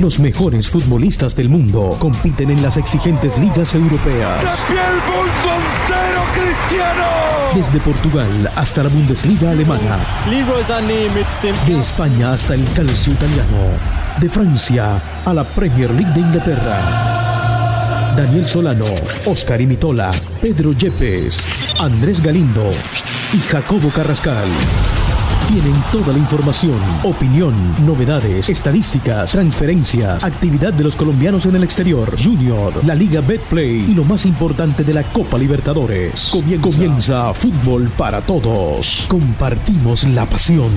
Los mejores futbolistas del mundo compiten en las exigentes ligas europeas. Desde Portugal hasta la Bundesliga alemana. De España hasta el calcio italiano. De Francia a la Premier League de Inglaterra. Daniel Solano, Oscar Imitola, Pedro Yepes, Andrés Galindo y Jacobo Carrascal. Tienen toda la información, opinión, novedades, estadísticas, transferencias, actividad de los colombianos en el exterior, Junior, la Liga Betplay y lo más importante de la Copa Libertadores. Comienza, Comienza Fútbol para Todos. Compartimos la pasión.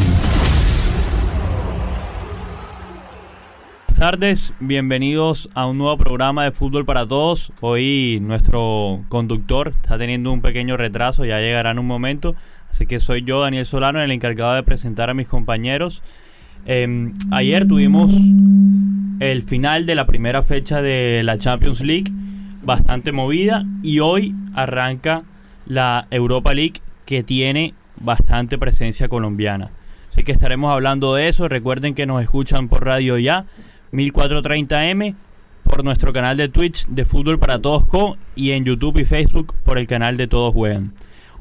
Buenas tardes, bienvenidos a un nuevo programa de Fútbol para Todos. Hoy nuestro conductor está teniendo un pequeño retraso, ya llegará en un momento. Así que soy yo, Daniel Solano, el encargado de presentar a mis compañeros. Em, ayer tuvimos el final de la primera fecha de la Champions League, bastante movida, y hoy arranca la Europa League que tiene bastante presencia colombiana. Así que estaremos hablando de eso. Recuerden que nos escuchan por radio ya, 1430M, por nuestro canal de Twitch de Fútbol para Todos Co y en YouTube y Facebook por el canal de Todos Juegan.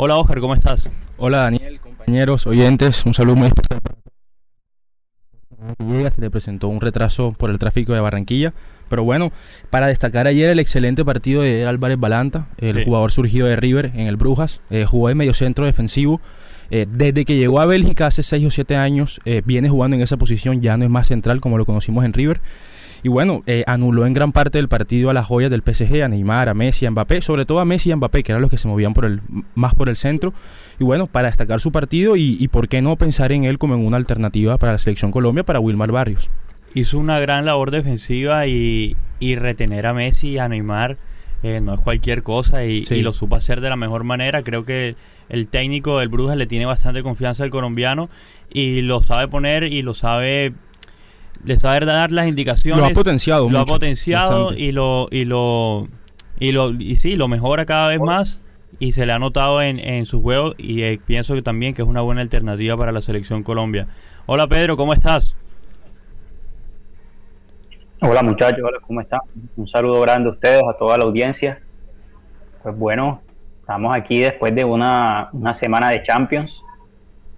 Hola Oscar, ¿cómo estás? Hola Daniel, compañeros, oyentes, un saludo muy especial llega, se le presentó un retraso por el tráfico de Barranquilla. Pero bueno, para destacar ayer el excelente partido de Álvarez Balanta, el jugador surgido de River en el Brujas, eh, jugó de mediocentro defensivo. Eh, desde que llegó a Bélgica hace 6 o 7 años, eh, viene jugando en esa posición, ya no es más central como lo conocimos en River. Y bueno, eh, anuló en gran parte del partido a las joyas del PSG, a Neymar, a Messi, a Mbappé, sobre todo a Messi y a Mbappé, que eran los que se movían por el, más por el centro. Y bueno, para destacar su partido y, por qué no pensar en él como en una alternativa para la selección Colombia, para Wilmar Barrios. Hizo una gran labor defensiva y, retener a Messi y a Neymar eh, no es cualquier cosa y, y, lo supo hacer de la mejor manera. Creo que el técnico del Brujas le tiene bastante confianza al colombiano y lo sabe poner y lo sabe de saber dar las indicaciones. Lo ha potenciado Lo ha potenciado y lo, y lo, y lo, y sí, lo mejora cada vez más y se le ha notado en, en su juego y eh, pienso que también que es una buena alternativa para la selección Colombia. Hola Pedro, ¿cómo estás? Hola muchachos, hola, ¿cómo están? Un saludo grande a ustedes, a toda la audiencia. Pues bueno, estamos aquí después de una, una semana de Champions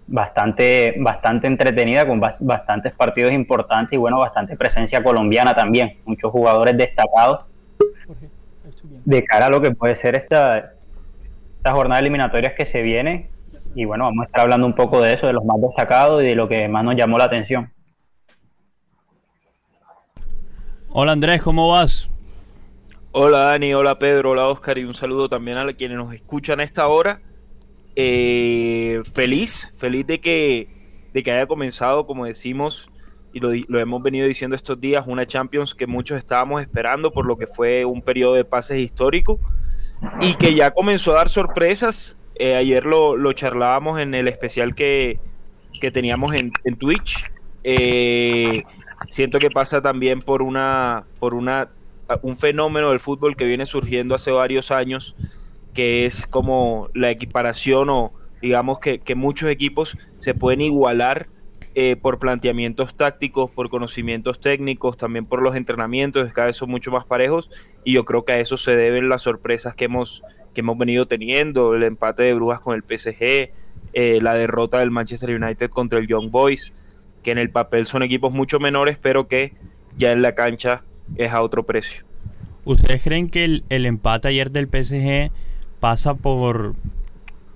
bastante, bastante entretenida, con bastantes partidos importantes y bueno, bastante presencia colombiana también, muchos jugadores destacados de cara a lo que puede ser esta, esta jornada eliminatoria que se viene. Y bueno, vamos a estar hablando un poco de eso, de los más destacados y de lo que más nos llamó la atención. Hola Andrés, ¿cómo vas? Hola Dani, hola Pedro, hola Oscar y un saludo también a quienes nos escuchan a esta hora. Eh, feliz, feliz de que, de que haya comenzado, como decimos, y lo, hemos venido diciendo estos días, una Champions que muchos estábamos esperando por lo que fue un periodo de pases histórico y que ya comenzó a dar sorpresas. Eh, ayer lo, lo, charlábamos en el especial que, que teníamos en, en Twitch. Eh, siento que pasa también por una, por una, un fenómeno del fútbol que viene surgiendo hace varios años que es como la equiparación o digamos que, muchos equipos se pueden igualar eh, por planteamientos tácticos, por conocimientos técnicos, también por los entrenamientos, cada vez son mucho más parejos y yo creo que a eso se deben las sorpresas que hemos, que hemos venido teniendo, el empate de Brujas con el PSG, eh, la derrota del Manchester United contra el Young Boys, que en el papel son equipos mucho menores, pero que ya en la cancha es a otro precio. ¿Ustedes creen que el, el empate ayer del PSG pasa por,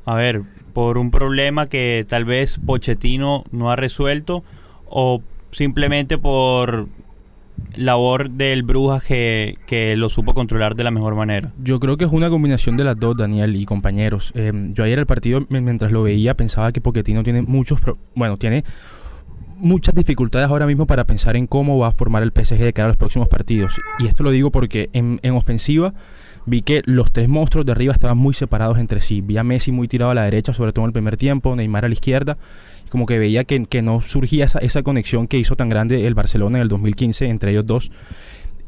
a ver, por un problema que tal vez Pochettino no ha resuelto o simplemente por labor del Brujas que, que, lo supo controlar de la mejor manera? Yo creo que es una combinación de las dos, Daniel y compañeros. Eh, yo ayer el partido, mientras lo veía, pensaba que Pochettino tiene muchos, bueno, tiene muchas dificultades ahora mismo para pensar en cómo va a formar el PSG de cara a los próximos partidos. Y esto lo digo porque en, en ofensiva vi que los tres monstruos de arriba estaban muy separados entre sí. Vi a Messi muy tirado a la derecha, sobre todo en el primer tiempo, Neymar a la izquierda. Y como que veía que, no surgía esa, conexión que hizo tan grande el Barcelona en el 2015 entre ellos dos.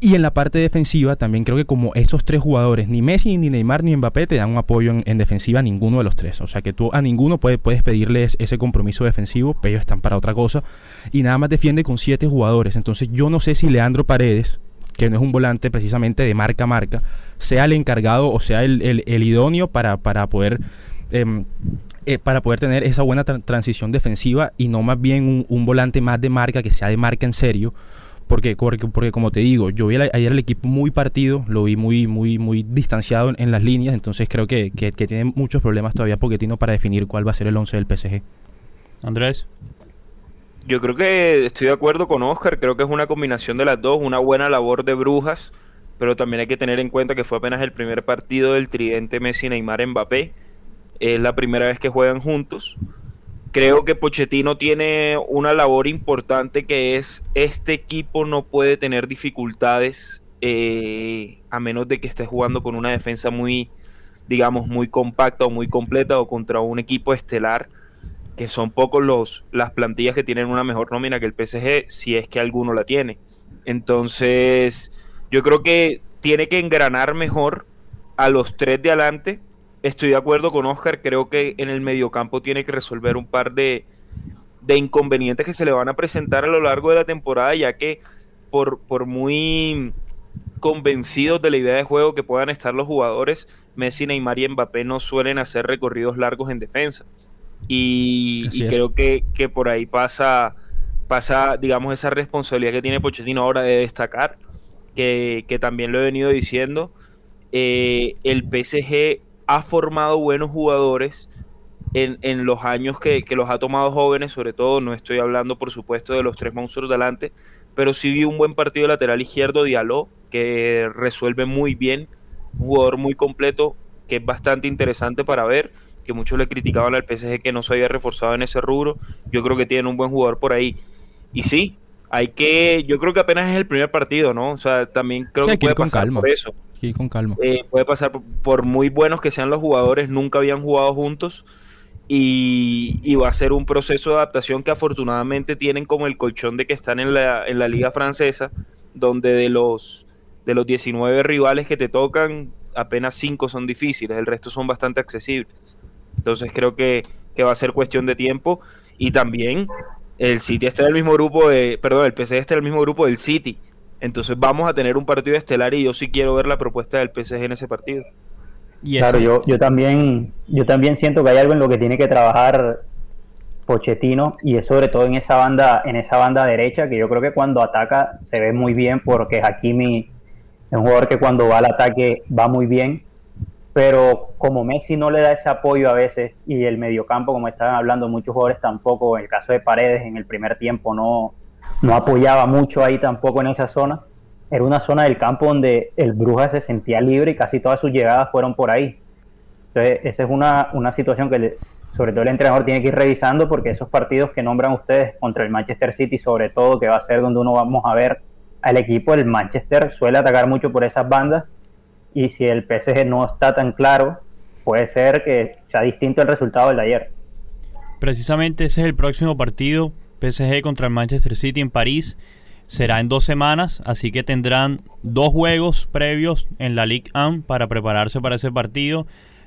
Y en la parte defensiva también creo que como esos tres jugadores, ni Messi, ni Neymar, ni Mbappé, te dan un apoyo en, defensiva a ninguno de los tres. O sea que tú a ninguno puedes, puedes pedirles ese compromiso defensivo, pero ellos están para otra cosa. Y nada más defiende con siete jugadores. Entonces yo no sé si Leandro Paredes, que no es un volante precisamente de marca a marca, sea el encargado o sea el, idóneo para, para poder... Em, eh, para poder tener esa buena transición defensiva y no más bien un, un volante más de marca que sea de marca en serio porque, porque, como te digo, yo vi ayer el equipo muy partido, lo vi muy, muy, muy distanciado en, las líneas, entonces creo que, que, tiene muchos problemas todavía Poquetino para definir cuál va a ser el 11 del PSG. Andrés. Yo creo que estoy de acuerdo con Oscar, creo que es una combinación de las dos, una buena labor de Brujas, pero también hay que tener en cuenta que fue apenas el primer partido del tridente Messi, Neymar, Mbappé, es la primera vez que juegan juntos. Creo que Pochettino tiene una labor importante que es este equipo no puede tener dificultades eh, a menos de que esté jugando con una defensa muy digamos muy compacta o muy completa o contra un equipo estelar que son pocos los las plantillas que tienen una mejor nómina que el PSG si es que alguno la tiene entonces yo creo que tiene que engranar mejor a los tres de adelante estoy de acuerdo con Oscar, creo que en el mediocampo tiene que resolver un par de, inconvenientes que se le van a presentar a lo largo de la temporada, ya que por, por muy convencidos de la idea de juego que puedan estar los jugadores, Messi, Neymar y Mbappé no suelen hacer recorridos largos en defensa. Y, creo que, por ahí pasa, pasa, digamos, esa responsabilidad que tiene Pochettino ahora de destacar, que, también lo he venido diciendo. Eh, el PSG ha formado buenos jugadores en, en los años que, los ha tomado jóvenes, sobre todo no estoy hablando por supuesto de los tres monstruos delante, pero sí vi un buen partido lateral izquierdo, Diallo, que resuelve muy bien, un jugador muy completo, que es bastante interesante para ver, que muchos le criticaban al PSG que no se había reforzado en ese rubro, yo creo que tiene un buen jugador por ahí. Y sí, hay que, yo creo que apenas es el primer partido, ¿no? O sea, también creo que puede pasar por eso con calma. Eh, puede pasar por, muy buenos que sean los jugadores, nunca habían jugado juntos y, va a ser un proceso de adaptación que afortunadamente tienen como el colchón de que están en la, en la liga francesa, donde de los, de los 19 rivales que te tocan, apenas 5 son difíciles, el resto son bastante accesibles. Entonces creo que, que va a ser cuestión de tiempo. Y también el City está en el mismo grupo de, perdón, el PC está en el mismo grupo del City. Entonces vamos a tener un partido estelar y yo sí quiero ver la propuesta del PSG en ese partido. claro, yo, yo también yo también siento que hay algo en lo que tiene que trabajar Pochettino y es sobre todo en esa banda en esa banda derecha que yo creo que cuando ataca se ve muy bien porque Hakimi es un jugador que cuando va al ataque va muy bien pero como Messi no le da ese apoyo a veces y el mediocampo como estaban hablando muchos jugadores tampoco en el caso de Paredes en el primer tiempo no no apoyaba mucho ahí tampoco en esa zona. Era una zona del campo donde el Bruja se sentía libre y casi todas sus llegadas fueron por ahí. Entonces, esa es una, una situación que sobre todo el entrenador tiene que ir revisando porque esos partidos que nombran ustedes contra el Manchester City, sobre todo, que va a ser donde uno vamos a ver al equipo, el Manchester suele atacar mucho por esas bandas y si el PSG no está tan claro, puede ser que sea distinto el resultado del de ayer. Precisamente ese es el próximo partido PSG contra el Manchester City en París. Será en dos semanas, así que tendrán dos juegos previos en la Ligue 1 para prepararse para ese partido.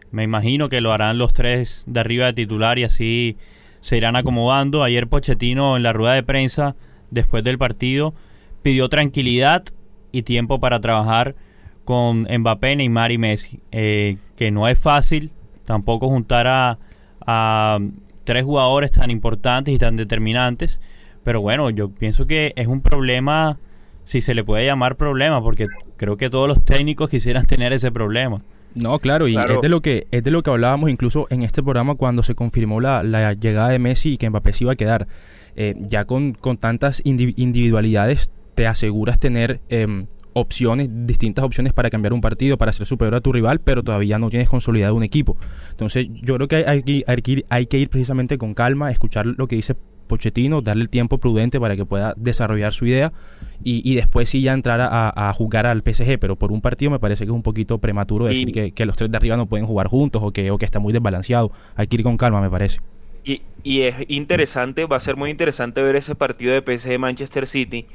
Me imagino que lo harán los tres de arriba de titular y así se irán acomodando. Ayer Pochettino en la rueda de prensa después del partido pidió tranquilidad y tiempo para trabajar con Mbappé, Neymar y Messi. Eh, que no es fácil tampoco juntar a, a tres jugadores tan importantes y tan determinantes. Pero bueno, yo pienso que es un problema, si se le puede llamar problema, porque creo que todos los técnicos quisieran tener ese problema. No, claro, y es de lo que es de lo que hablábamos incluso en este programa cuando se confirmó la, llegada de Messi y que Mbappé se iba a quedar. Eh, ya con, con tantas individualidades te aseguras tener em, opciones, distintas opciones para cambiar un partido, para ser superior a tu rival, pero todavía no tienes consolidado un equipo. Entonces, yo creo que hay, que, ir, hay que ir precisamente con calma, escuchar lo que dice Pochettino, darle el tiempo prudente para que pueda desarrollar su idea y, después sí ya entrar a, jugar al PSG, pero por un partido me parece que es un poquito prematuro decir que, los tres de arriba no pueden jugar juntos o que, o que está muy desbalanceado. Hay que ir con calma, me parece. Y, y es interesante, va a ser muy interesante ver ese partido de PSG Manchester City,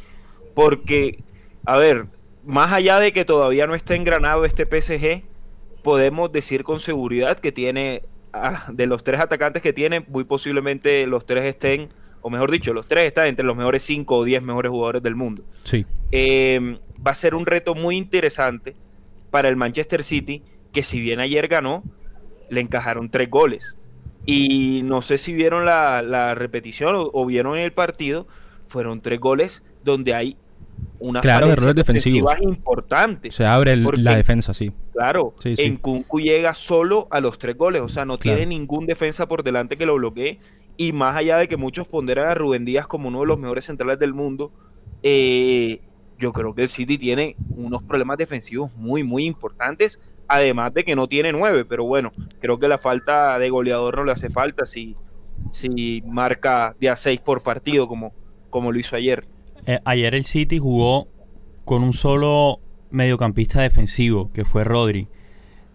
porque, a ver, más allá de que todavía no esté engranado este PSG, podemos decir con seguridad que tiene, ah, de los tres atacantes que tiene, muy posiblemente los tres estén, o mejor dicho, los tres están entre los mejores 5 o 10 mejores jugadores del mundo. Sí. Eh, va a ser un reto muy interesante para el Manchester City, que si bien ayer ganó, le encajaron tres goles. Y no sé si vieron la, repetición o, vieron el partido, fueron tres goles donde hay una claro, errores defensivos importantes. Se abre la defensa, sí. Claro, en Kunku llega solo a los tres goles, o sea, no tiene ningún defensa por delante que lo bloquee. Y más allá de que muchos ponderan a Rubén Díaz como uno de los mejores centrales del mundo, eh, yo creo que el City tiene unos problemas defensivos muy, muy importantes, además de que no tiene nueve, pero bueno, creo que la falta de goleador no le hace falta si, si marca de a seis por partido como, como lo hizo ayer. Eh, ayer el City jugó con un solo mediocampista defensivo, que fue Rodri.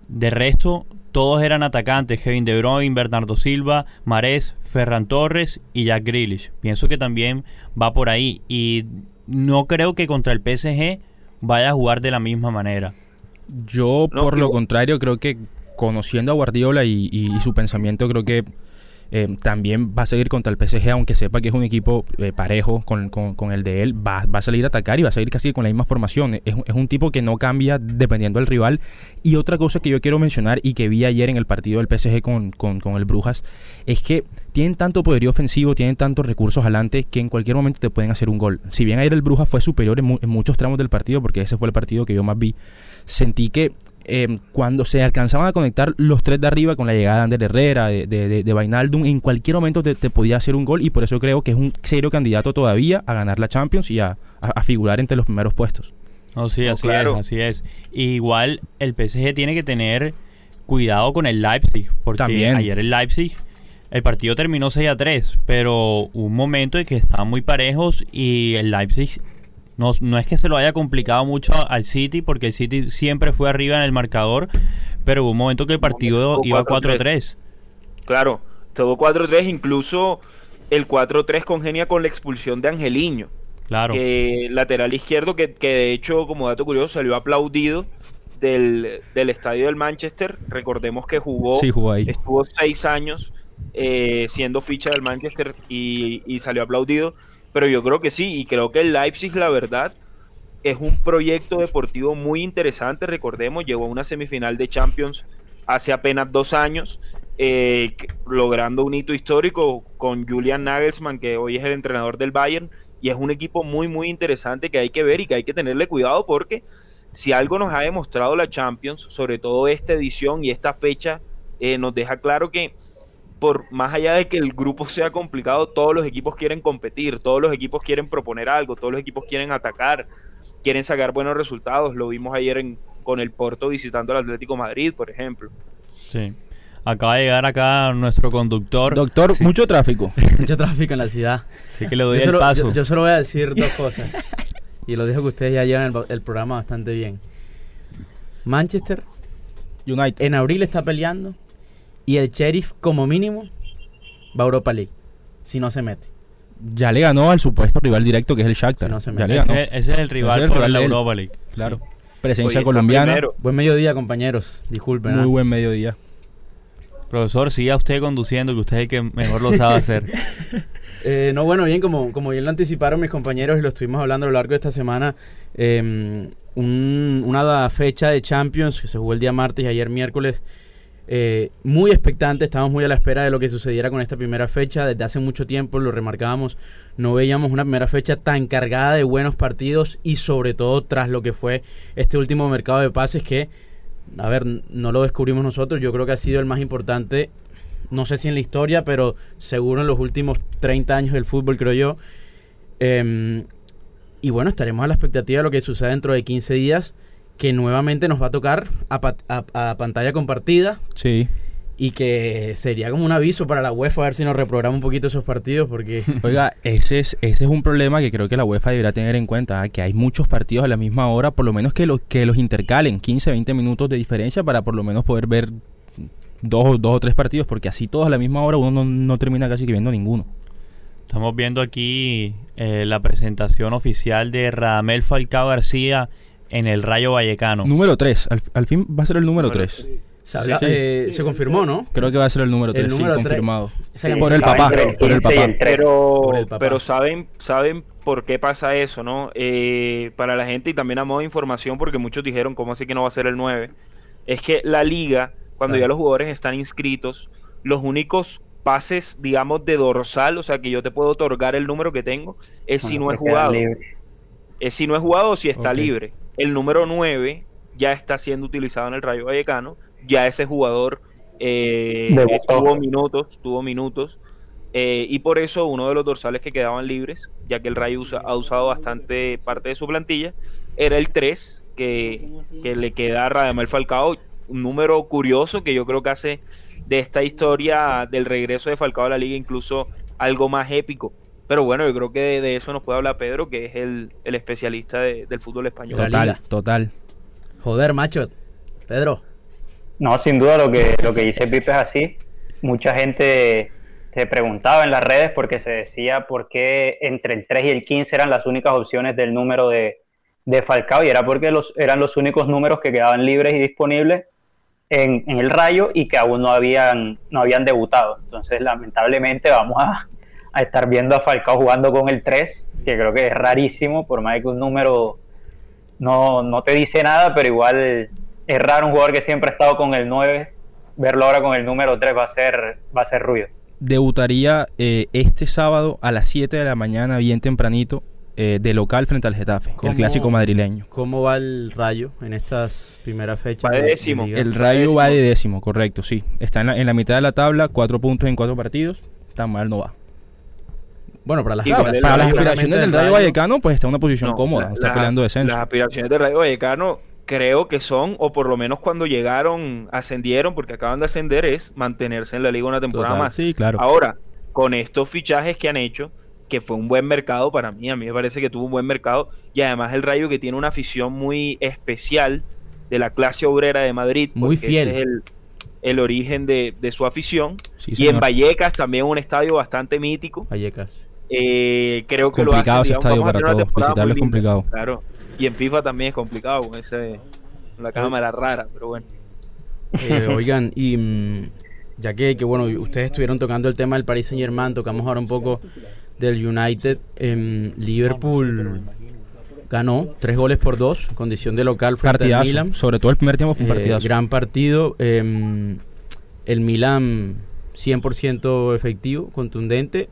De resto, todos eran atacantes, Kevin De Bruyne, Bernardo Silva, Marés, Ferran Torres y Jack Grealish. Pienso que también va por ahí y no creo que contra el PSG vaya a jugar de la misma manera. Yo, por lo contrario, creo que conociendo a Guardiola y, su pensamiento, creo que eh, también va a seguir contra el PSG, aunque sepa que es un equipo eh, parejo con, el de él, va, a salir a atacar y va a salir casi con la misma formación. Es, un tipo que no cambia dependiendo del rival. Y otra cosa que yo quiero mencionar y que vi ayer en el partido del PSG con, con el Brujas, es que tienen tanto poderío ofensivo, tienen tantos recursos adelante que en cualquier momento te pueden hacer un gol. Si bien ayer el Brujas fue superior en, en muchos tramos del partido, porque ese fue el partido que yo más vi, sentí que eh, cuando se alcanzaban a conectar los tres de arriba con la llegada de Ander Herrera, de, de, en cualquier momento te, podía hacer un gol y por eso creo que es un serio candidato todavía a ganar la Champions y a, figurar entre los primeros puestos. Oh, sí, así es, así es. igual el PSG tiene que tener cuidado con el Leipzig, porque ayer el Leipzig, el partido terminó 6 a 3, pero hubo un momento en que estaban muy parejos y el Leipzig no, es que se lo haya complicado mucho al City, porque el City siempre fue arriba en el marcador, pero hubo un momento que el partido iba 4-3. Claro, todo 4-3, incluso el 4-3 congenia con la expulsión de Angeliño. Claro. Que lateral izquierdo, que, de hecho, como dato curioso, salió aplaudido del, estadio del Manchester. Recordemos que jugó, estuvo seis años eh, siendo ficha del Manchester y, y salió aplaudido pero yo creo que sí, y creo que el Leipzig, la verdad, es un proyecto deportivo muy interesante. Recordemos, llegó a una semifinal de Champions hace apenas dos años, eh, logrando un hito histórico con Julian Nagelsmann, que hoy es el entrenador del Bayern, y es un equipo muy, muy interesante que hay que ver y que hay que tenerle cuidado porque si algo nos ha demostrado la Champions, sobre todo esta edición y esta fecha, eh, nos deja claro que por más allá de que el grupo sea complicado, todos los equipos quieren competir, todos los equipos quieren proponer algo, todos los equipos quieren atacar, quieren sacar buenos resultados. Lo vimos ayer en, con el Porto visitando al Atlético Madrid, por ejemplo. Sí. Acaba de llegar acá nuestro conductor. Doctor, mucho tráfico. mucho tráfico en la ciudad. Así que le doy el paso. Yo, solo voy a decir dos cosas. y lo dijo que ustedes ya llevan el, el programa bastante bien. Manchester United en abril está peleando y el Sheriff, como mínimo, va a Europa League. Si no se mete. Ya le ganó al supuesto rival directo que es el Shakhtar. ese, es el rival, por la Europa League. Claro. Presencia colombiana. Buen mediodía, compañeros. Disculpen. Muy ¿ah? buen mediodía. Profesor, siga usted conduciendo, que usted es el que mejor lo sabe hacer. Eh, no, bueno, bien, como, como bien lo anticiparon mis compañeros y lo estuvimos hablando a lo largo de esta semana, em, una fecha de Champions que se jugó el día martes y ayer miércoles eh, muy expectante, estábamos muy a la espera de lo que sucediera con esta primera fecha. Desde hace mucho tiempo, lo remarcábamos, no veíamos una primera fecha tan cargada de buenos partidos y sobre todo tras lo que fue este último mercado de pases que, a ver, no lo descubrimos nosotros, yo creo que ha sido el más importante, no sé si en la historia, pero seguro en los últimos 30 años del fútbol, creo yo. Em, y bueno, estaremos a la expectativa de lo que suceda dentro de 15 días que nuevamente nos va a tocar a, pantalla compartida. Sí. Y que sería como un aviso para la UEFA a ver si nos reprograma un poquito esos partidos porque... Oiga, ese es, ese es un problema que creo que la UEFA debería tener en cuenta, ¿ah? que hay muchos partidos a la misma hora, por lo menos que, los que los intercalen, 15, 20 minutos de diferencia para por lo menos poder ver dos, dos o tres partidos, porque así todos a la misma hora uno no, termina casi que viendo ninguno. Estamos viendo aquí eh, la presentación oficial de Radamel Falcao García en el Rayo Vallecano. Número 3, al, fin va a ser el número 3. Eh, se, confirmó, ¿no? Creo que va a ser el número 3, sí, confirmado. por, el papá, por el papá. Pero, pero saben, saben por qué pasa eso, ¿no? Eh, para la gente y también a modo de información, porque muchos dijeron, ¿cómo así que no va a ser el 9? Es que la liga, cuando ya los jugadores están inscritos, los únicos pases, digamos, de dorsal, o sea, que yo te puedo otorgar el número que tengo, es si no he jugado. Es si no he jugado o si está libre. El número 9 ya está siendo utilizado en el Rayo Vallecano, ya ese jugador eh, tuvo minutos, tuvo minutos, eh, y por eso uno de los dorsales que quedaban libres, ya que el Rayo ha usado bastante parte de su plantilla, era el 3, que, que le queda a Radamel Falcao, un número curioso que yo creo que hace de esta historia del regreso de Falcao a la liga incluso algo más épico. Pero bueno, yo creo que de, eso nos puede hablar Pedro, que es el, especialista del fútbol español. Total, total. Joder, macho. Pedro. No, sin duda lo que, lo que dice Pipe es así. Mucha gente se preguntaba en las redes porque se decía por qué entre el 3 y el 15 eran las únicas opciones del número de, de Falcao y era porque los, eran los únicos números que quedaban libres y disponibles en, el Rayo y que aún no habían, no habían debutado. Entonces, lamentablemente, vamos a, estar viendo a Falcao jugando con el 3, que creo que es rarísimo, por más que un número no, no te dice nada, pero igual es raro un jugador que siempre ha estado con el 9, verlo ahora con el número 3 va a ser, va a ser ruido. Debutaría eh, este sábado a las 7 de la mañana, bien tempranito, eh, de local frente al Getafe, el clásico madrileño. ¿Cómo va el Rayo en estas primeras fechas? Va de décimo. el Rayo va de décimo, correcto, sí. Está en la, mitad de la tabla, cuatro puntos en cuatro partidos. Tan mal no va. Bueno, para las, para las aspiraciones del Rayo, Vallecano, pues está en una posición cómoda, está peleando descenso. Las aspiraciones del Rayo Vallecano creo que son, o por lo menos cuando llegaron, ascendieron, porque acaban de ascender, es mantenerse en la liga una temporada más. Sí, claro. Ahora, con estos fichajes que han hecho, que fue un buen mercado para mí. A mí me parece que tuvo un buen mercado. Y además el Rayo que tiene una afición muy especial de la clase obrera de Madrid. Muy fiel. Ese es el, origen de, su afición. y en Vallecas también un estadio bastante mítico. Vallecas. Eh, creo que lo hace, ese estadio para todos. Visitarlo es complicado. Claro. Y en FIFA también es complicado con ese, la cámara rara, pero bueno. Eh, oigan, y mm, ya que, que, bueno, ustedes estuvieron tocando el tema del Paris Saint Germain, tocamos ahora un poco del United. en Liverpool ganó tres goles por dos, condición de local frente al Milan. Sobre todo el primer tiempo fue un eh, gran partido. Em, el Milan 100% efectivo, contundente.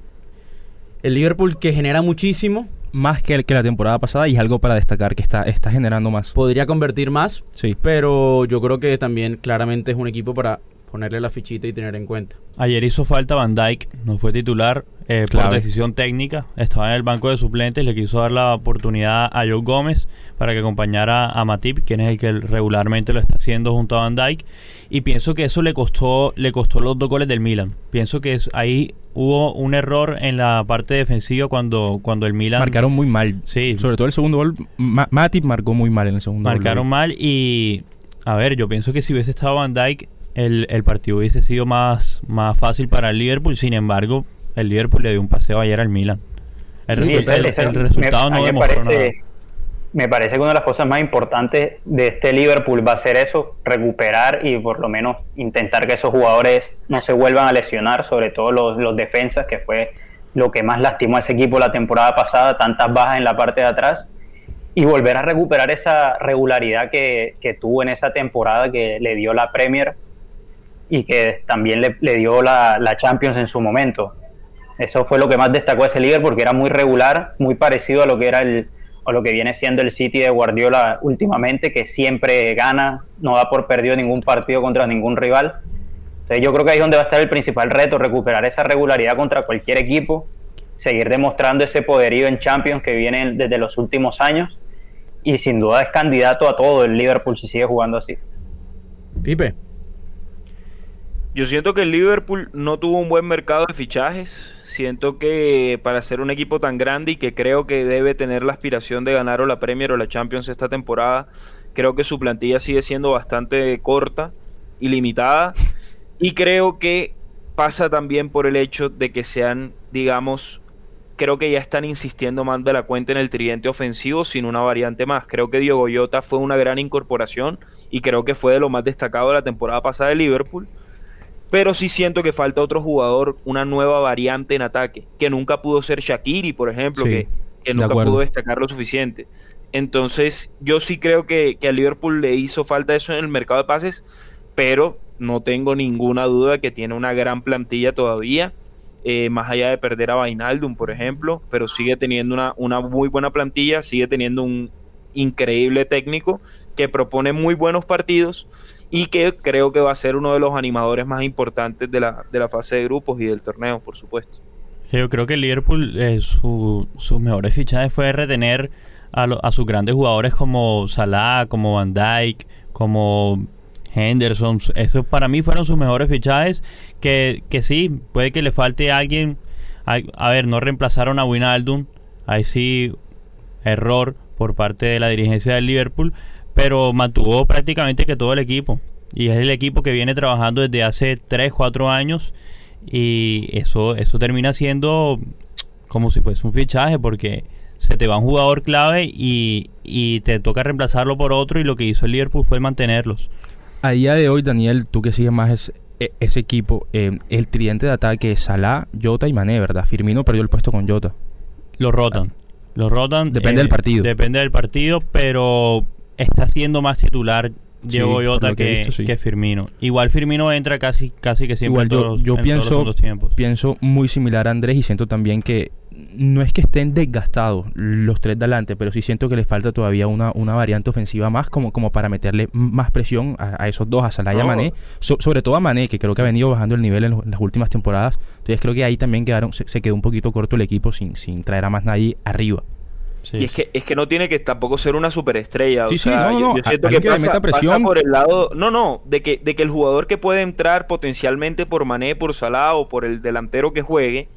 El Liverpool que genera muchísimo. Más que, el, que la temporada pasada y es algo para destacar que está, está generando más. Podría convertir más, sí. pero yo creo que también claramente es un equipo para ponerle la fichita y tener en cuenta. Ayer hizo falta Van Dyke, no fue titular eh, por decisión técnica, estaba en el banco de suplentes, le quiso dar la oportunidad a Joe Gómez para que acompañara a Matip, quien es el que regularmente lo está haciendo junto a Van Dyke, y pienso que eso le costó le costó los dos goles del Milan. Pienso que ahí hubo un error en la parte defensiva cuando, cuando el Milan... Marcaron muy mal. Sí. Sobre todo el segundo gol, Matip marcó muy mal en el segundo Marcaron gol. Marcaron mal y... A ver, yo pienso que si hubiese estado Van Dyke el, el, partido hubiese sido más, más fácil para el Liverpool. Sin embargo, el Liverpool le dio un paseo ayer al Milan. El, resultado no me parece, Me parece que una de las cosas más importantes de este Liverpool va a ser eso, recuperar y por lo menos intentar que esos jugadores no se vuelvan a lesionar, sobre todo los, los defensas, que fue lo que más lastimó a ese equipo la temporada pasada, tantas bajas en la parte de atrás y volver a recuperar esa regularidad que, que, tuvo en esa temporada que le dio la Premier y que también le, dio la, Champions en su momento. Eso fue lo que más destacó ese líder porque era muy regular, muy parecido a lo que era el a lo que viene siendo el City de Guardiola últimamente, que siempre gana, no da por perdido ningún partido contra ningún rival. Entonces yo creo que ahí es donde va a estar el principal reto, recuperar esa regularidad contra cualquier equipo, seguir demostrando ese poderío en Champions que viene desde los últimos años y sin duda es candidato a todo el Liverpool si sigue jugando así. Pipe. Yo siento que el Liverpool no tuvo un buen mercado de fichajes. Siento que para ser un equipo tan grande y que creo que debe tener la aspiración de ganar o la Premier o la Champions esta temporada, creo que su plantilla sigue siendo bastante corta y limitada. Y creo que pasa también por el hecho de que se han, digamos, creo que ya están insistiendo más de la cuenta en el tridente ofensivo sin una variante más. Creo que Diego Goyota fue una gran incorporación y creo que fue de lo más destacado de la temporada pasada de Liverpool. Pero sí siento que falta otro jugador, una nueva variante en ataque, que nunca pudo ser Shakiri, por ejemplo, que, nunca pudo destacar lo suficiente. Entonces, yo sí creo que, que a Liverpool le hizo falta eso en el mercado de pases, pero no tengo ninguna duda que tiene una gran plantilla todavía eh, más allá de perder a Vainaldum, por ejemplo, pero sigue teniendo una, una muy buena plantilla, sigue teniendo un increíble técnico que propone muy buenos partidos y que creo que va a ser uno de los animadores más importantes de la, de la fase de grupos y del torneo, por supuesto. yo creo que Liverpool, eh, su, sus mejores fichajes fue retener a, a sus grandes jugadores como Salah, como Van Dijk, como Henderson, esos para mí fueron sus mejores fichajes. Que, que sí, puede que le falte alguien. A, ver, no reemplazaron a Winaldum. Ahí sí, error por parte de la dirigencia del Liverpool. Pero mantuvo prácticamente que todo el equipo. Y es el equipo que viene trabajando desde hace 3, 4 años. Y eso, eso termina siendo como si fuese un fichaje. Porque se te va un jugador clave y, y te toca reemplazarlo por otro. Y lo que hizo el Liverpool fue mantenerlos. A día de hoy, Daniel, tú que sigues más e, ese equipo, eh, el tridente de ataque es Salah, Jota y Mané, ¿verdad? Firmino perdió el puesto con Jota. Lo rotan. Lo rotan. Depende del eh, partido. Depende del partido, pero está siendo más titular Diego Jota que, que, Firmino. Igual Firmino entra casi, casi que siempre Igual yo, yo pienso, pienso muy similar a Andrés y siento también que no es que estén desgastados los tres de adelante, pero sí siento que les falta todavía una, una variante ofensiva más como, como para meterle más presión a, esos dos, a Salah y a Mané, sobre todo a Mané, que creo que ha venido bajando el nivel en, las últimas temporadas. Entonces creo que ahí también quedaron, se, quedó un poquito corto el equipo sin, sin traer a más nadie arriba. Y es que, es que no tiene que tampoco ser una superestrella. Sí, sí, no, no, yo, siento que, pasa, por el lado. No, no, de que, de que el jugador que puede entrar potencialmente por Mané, por Salah o por el delantero que juegue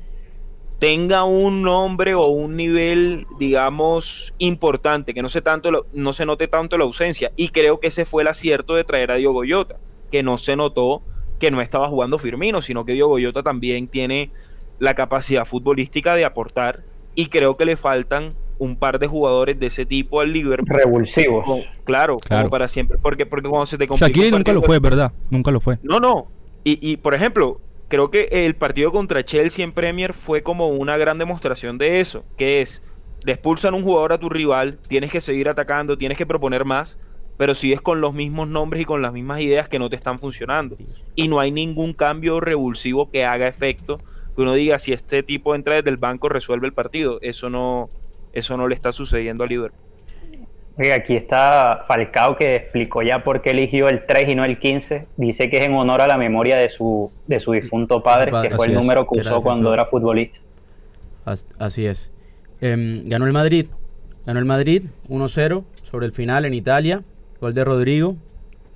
tenga un nombre o un nivel, digamos, importante, que no se, tanto, no se note tanto la ausencia. Y creo que ese fue el acierto de traer a Diogo Goyota, que no se notó que no estaba jugando Firmino, sino que Diogo Goyota también tiene la capacidad futbolística de aportar y creo que le faltan un par de jugadores de ese tipo al Liverpool. Revulsivos. claro, como para siempre, porque, porque cuando se te complica... Nunca lo fue, ¿verdad? Nunca lo fue. No, no. Y, y por ejemplo, creo que el partido contra Chelsea en Premier fue como una gran demostración de eso, que es, le expulsan un jugador a tu rival, tienes que seguir atacando, tienes que proponer más, pero sigues con los mismos nombres y con las mismas ideas que no te están funcionando. Y no hay ningún cambio revulsivo que haga efecto, que uno diga si este tipo entra desde el banco resuelve el partido. Eso no, eso no le está sucediendo a Liverpool. Oiga, aquí está Falcao que explicó ya por qué eligió el 3 y no el 15. Dice que es en honor a la memoria de su, de su difunto padre, que fue el número que usó cuando era futbolista. Así es. Em, ganó el Madrid. Ganó el Madrid 1-0 sobre el final en Italia. Gol de Rodrigo.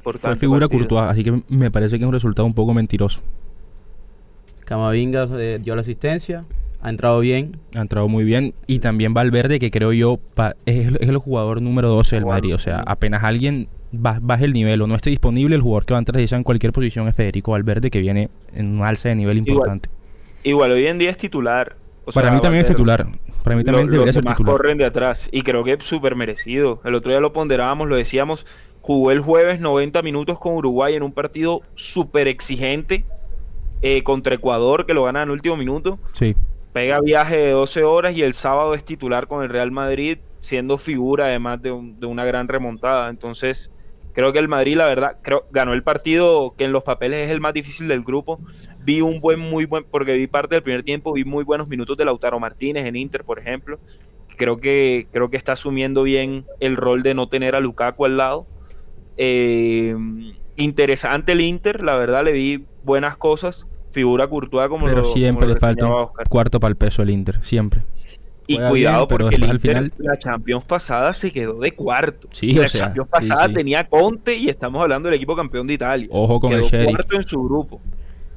Por fue figura Courtois, así que me parece que es un resultado un poco mentiroso. Camavinga eh, dio la asistencia. Ha entrado bien. Ha entrado muy bien. Y también Valverde, que creo yo es, el jugador número 12 del Madrid. O sea, apenas alguien baje el nivel o no esté disponible, el jugador que va a entrar en cualquier posición es Federico Valverde, que viene en un alza de nivel importante. Igual, hoy en día es titular. Para mí también es titular. Para mí también debería ser titular. corren de atrás. Y creo que es súper merecido. El otro día lo ponderábamos, lo decíamos. Jugó el jueves 90 minutos con Uruguay en un partido súper exigente eh, contra Ecuador, que lo gana en el último minuto. Sí pega viaje de 12 horas y el sábado es titular con el Real Madrid, siendo figura además de, una gran remontada. Entonces, creo que el Madrid, la verdad, creo, ganó el partido que en los papeles es el más difícil del grupo. Vi un buen, muy buen, porque vi parte del primer tiempo, vi muy buenos minutos de Lautaro Martínez en Inter, por ejemplo. Creo que, creo que está asumiendo bien el rol de no tener a Lukaku al lado. Eh, interesante el Inter, la verdad, le vi buenas cosas figura Courtois como Pero siempre le falta un cuarto para el peso al Inter, siempre. Y cuidado porque el al final... la Champions pasada se quedó de cuarto. Sí, la o sea, Champions pasada tenía Conte y estamos hablando del equipo campeón de Italia. Ojo con quedó el cuarto en su grupo.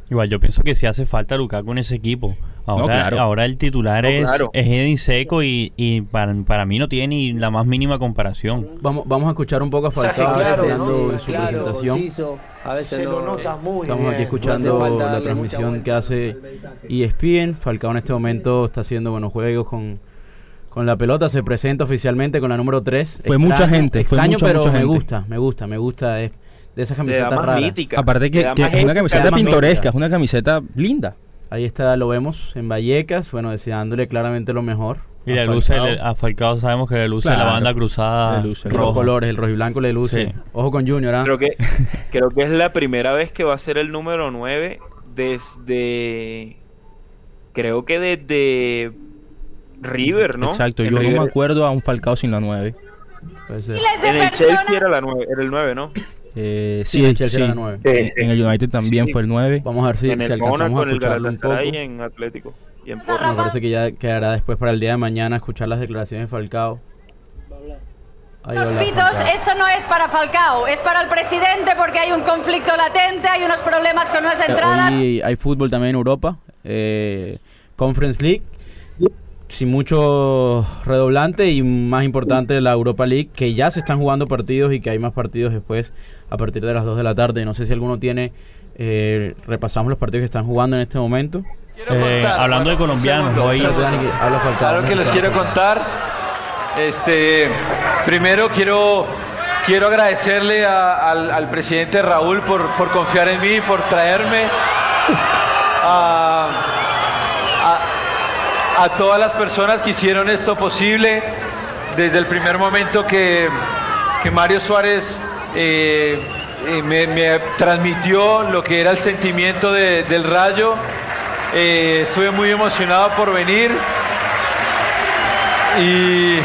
Igual yo pienso que si hace falta Lukaku en ese equipo. Ahora, ahora el titular es, Edin Seco y, y para, para, mí no tiene ni la más mínima comparación. Vamos, vamos a escuchar un poco a Falcao claro, su presentación. A veces se lo nota muy Estamos aquí escuchando la transmisión que hace ESPN. Falcao en este momento está haciendo buenos juegos con, con la pelota. Se presenta oficialmente con la número 3. Fue mucha gente. Extraño, pero me gusta, me gusta, me gusta. Es de esas camisetas raras. Aparte que, es una camiseta pintoresca, es una camiseta linda. Ahí está, lo vemos en Vallecas, bueno, deseándole claramente lo mejor. Y le luce a Falcao sabemos que le luce la banda cruzada. Los colores, el rojo y blanco le luce. Ojo con Junior, ¿ah? Creo que, creo que es la primera vez que va a ser el número 9 desde. Creo que desde River, ¿no? Exacto, yo no me acuerdo a un Falcao sin la 9. En el Chelsea era, la 9, era el nueve, ¿no? Eh, sí, en el, sí. Era 9. en el United también fue el 9. Vamos a ver si, en el alcanzamos a escucharlo un poco. Y en Atlético. En Me parece que ya quedará después para el día de mañana escuchar las declaraciones de Falcao. Los pitos, esto no es para Falcao, es para el presidente porque hay un conflicto latente, hay unos problemas con las eh, entradas. Y hay fútbol también en Europa, eh, Conference League sin mucho redoblante y más importante la Europa League, que ya se están jugando partidos y que hay más partidos después a partir de las 2 de la tarde. No sé si alguno tiene, eh, repasamos los partidos que están jugando en este momento. Eh, hablando de colombianos, hoy... Claro que les quiero contar. Este, primero quiero, quiero agradecerle al, presidente Raúl por, por confiar en mí, por traerme a a todas las personas que hicieron esto posible. Desde el primer momento que, Mario Suárez eh, eh, me, transmitió lo que era el sentimiento del rayo. Eh, estuve muy emocionado por venir y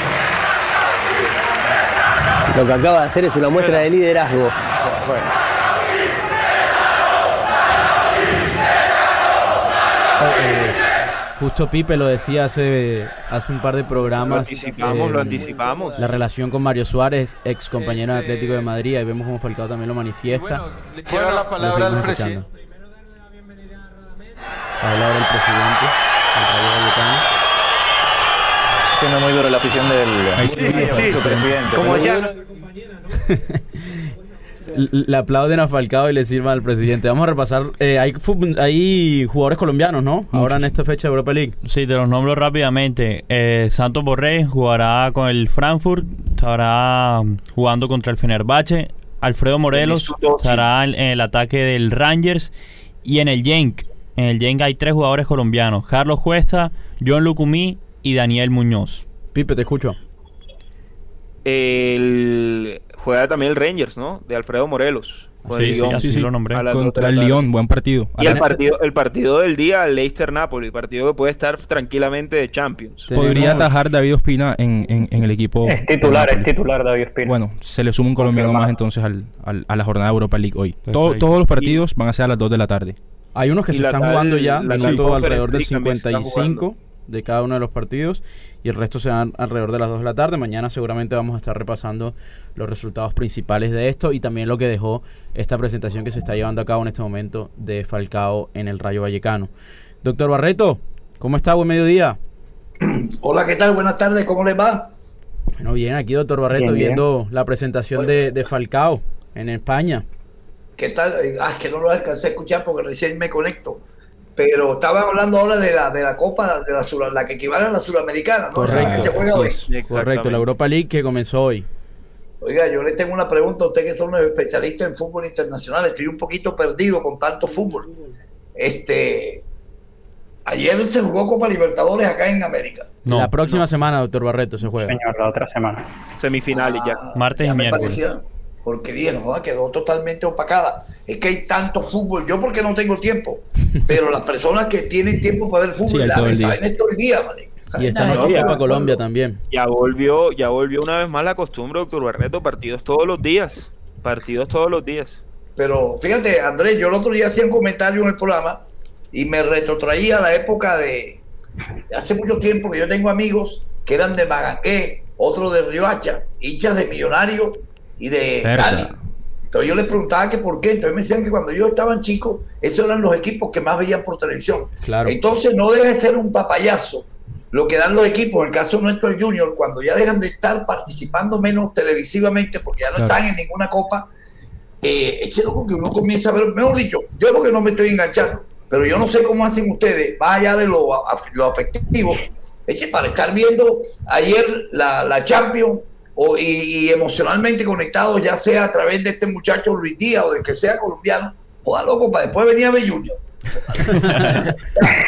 lo que acaba de hacer es una muestra de liderazgo. Justo Pipe lo decía hace, hace un par de programas. Lo anticipamos, lo anticipamos. La relación con Mario Suárez, ex compañero de este, Atlético de Madrid, y vemos cómo Falcao también lo manifiesta. Bueno, le quiero la palabra al presidente. Palabra del presidente. Siendo muy duro la afición del sí, sí, presidente. Como decía. le aplauden a Falcao y le sirvan al presidente. Vamos a repasar. Eh, hay, hay jugadores colombianos, ¿no? Ahora en esta fecha de Europa League. Sí, te los nombro rápidamente. Eh, Santos Borré jugará con el Frankfurt. Estará jugando contra el Fenerbahce. Alfredo Morelos estará en el ataque del Rangers. Y en el Genk. En el Genk hay tres jugadores colombianos. Carlos Cuesta, John Lucumí y Daniel Muñoz. Pipe, te escucho. El juega también el Rangers, ¿no? De Alfredo Morelos. Sí, sí, sí, lo nombré. Contra el Lyon, buen partido. Y el partido, el partido del día, Leicester-Napoli, partido que puede estar tranquilamente de Champions. Podría atajar David Ospina en, en, el equipo. Es titular, es titular David Ospina. Bueno, se le suma un colombiano más entonces al, a la jornada de Europa League hoy. todos los partidos van a ser a las 2 de la tarde. Hay unos que se están jugando ya, minuto alrededor del 55 de cada uno de los partidos y el resto se dan alrededor de las 2 de la tarde. Mañana seguramente vamos a estar repasando los resultados principales de esto y también lo que dejó esta presentación que se está llevando a cabo en este momento de Falcao en el Rayo Vallecano. Doctor Barreto, ¿cómo está? Buen mediodía. Hola, ¿qué tal? Buenas tardes, ¿cómo les va? Bueno, bien, aquí doctor Barreto viendo la presentación de, de Falcao en España. ¿Qué tal? Ah, es que no lo alcancé a escuchar porque recién me conecto pero estaba hablando ahora de la, de la Copa, de la, la que equivale a la Sudamericana, ¿no? Correcto, se juega hoy. Correcto, la Europa League que comenzó hoy. Oiga, yo le tengo una pregunta a usted que son los especialistas en fútbol internacional. Estoy un poquito perdido con tanto fútbol. Este, ayer se jugó Copa Libertadores acá en América. la próxima semana, doctor Barreto, se juega. Señor, la otra semana. Semifinales ya. Ah, Martes y miércoles porque dije, quedó totalmente opacada. Es que hay tanto fútbol, yo porque no tengo tiempo, pero las personas que tienen tiempo para ver fútbol, la saben todo el día, Y esta noche para Colombia también. Ya volvió, ya volvió una vez más la costumbre, doctor Barreto, partidos todos los días. Partidos todos los días. Pero fíjate, Andrés, yo el otro día hacía un comentario en el programa y me retrotraía a la época de, hace mucho tiempo que yo tengo amigos que eran de Magaqué, otros de Riohacha, hinchas de millonarios y de Cali. Entonces yo les preguntaba que por qué. Entonces me decían que cuando ellos estaban chicos, esos eran los equipos que más veían por televisión. Claro. Entonces no debe ser un papayazo lo que dan los equipos, en el caso nuestro el Junior, cuando ya dejan de estar participando menos televisivamente porque ya no están en ninguna copa, eh, eche loco que uno comienza a ver, mejor dicho, yo porque no me estoy enganchando, pero yo no sé cómo hacen ustedes, más allá de lo, lo afectivo, eche para estar viendo ayer la, la Champions o, y, emocionalmente conectados, ya sea a través de este muchacho Luis Díaz o de que sea colombiano, joda loco, para después venir a ver Junior.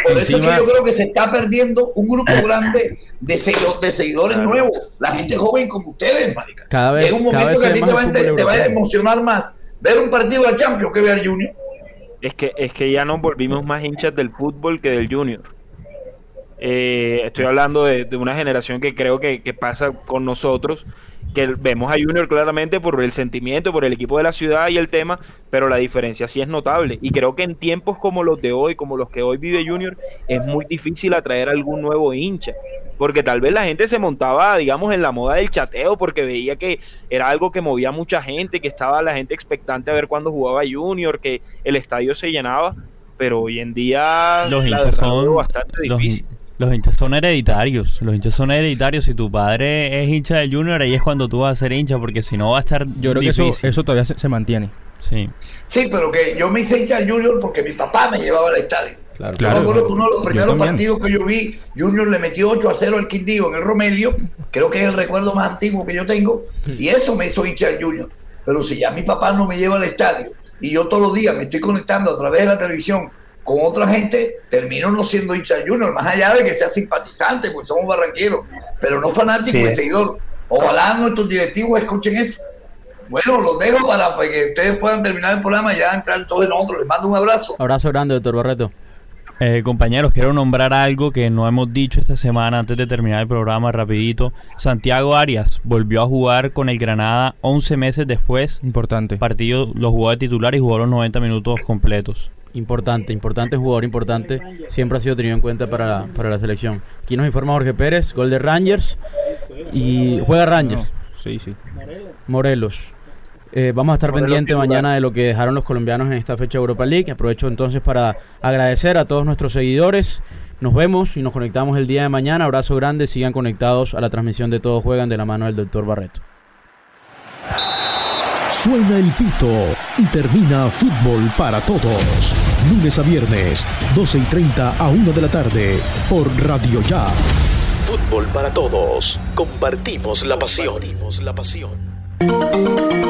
Por eso es que yo creo que se está perdiendo un grupo grande de, seguidores, nuevos, la gente joven como ustedes, marica. Cada vez, un momento que a ti te va, a emocionar más ver un partido de Champions que ver Junior. Es que, es que ya nos volvimos más hinchas del fútbol que del Junior. Eh, estoy hablando de, una generación que creo que, que pasa con nosotros que vemos a Junior claramente por el sentimiento, por el equipo de la ciudad y el tema, pero la diferencia sí es notable. Y creo que en tiempos como los de hoy, como los que hoy vive Junior, es muy difícil atraer algún nuevo hincha. Porque tal vez la gente se montaba, digamos, en la moda del chateo, porque veía que era algo que movía mucha gente, que estaba la gente expectante a ver cuándo jugaba Junior, que el estadio se llenaba. Pero hoy en día los hinchas son bastante difícil. Los hinchas son hereditarios. Los hinchas son hereditarios. Si tu padre es hincha del Junior, ahí es cuando tú vas a ser hincha, porque si no va a estar. Yo creo que eso, eso todavía se, mantiene. Sí. Sí, pero que yo me hice hincha del Junior porque mi papá me llevaba al estadio. Claro, claro. uno de los primeros partidos que yo vi, Junior le metió 8 a 0 al Quindío en el Romelio. Creo que es el recuerdo más antiguo que yo tengo. Y eso me hizo hincha del Junior. Pero si ya mi papá no me lleva al estadio y yo todos los días me estoy conectando a través de la televisión con otra gente, termino no siendo hincha junior, más allá de que sea simpatizante, pues somos barranqueros, pero no fanático y seguidor. Ojalá nuestros directivos escuchen eso. Bueno, los dejo para que ustedes puedan terminar el programa y ya entrar todos en otro. Les mando un abrazo. Abrazo grande, doctor Barreto. Eh, compañeros, quiero nombrar algo que no hemos dicho esta semana antes de terminar el programa rapidito. Santiago Arias volvió a jugar con el Granada 11 meses después. Importante. Partido lo jugó de titular y jugó los 90 minutos completos. Importante, importante jugador, importante. Siempre ha sido tenido en cuenta para la, para la selección. Aquí nos informa Jorge Pérez, gol de Rangers. Y juega Rangers. sí, sí. Morelos. Eh, vamos a estar pendientes mañana de lo que dejaron los colombianos en esta fecha de Europa League. Aprovecho entonces para agradecer a todos nuestros seguidores. Nos vemos y nos conectamos el día de mañana. Abrazo grande. Sigan conectados a la transmisión de Todos Juegan de la mano del doctor Barreto. Suena el pito y termina fútbol para todos. Lunes a viernes, 12 y 30 a 1 de la tarde, por Radio Ya. Fútbol para todos. Compartimos la pasión. Compartimos la pasión.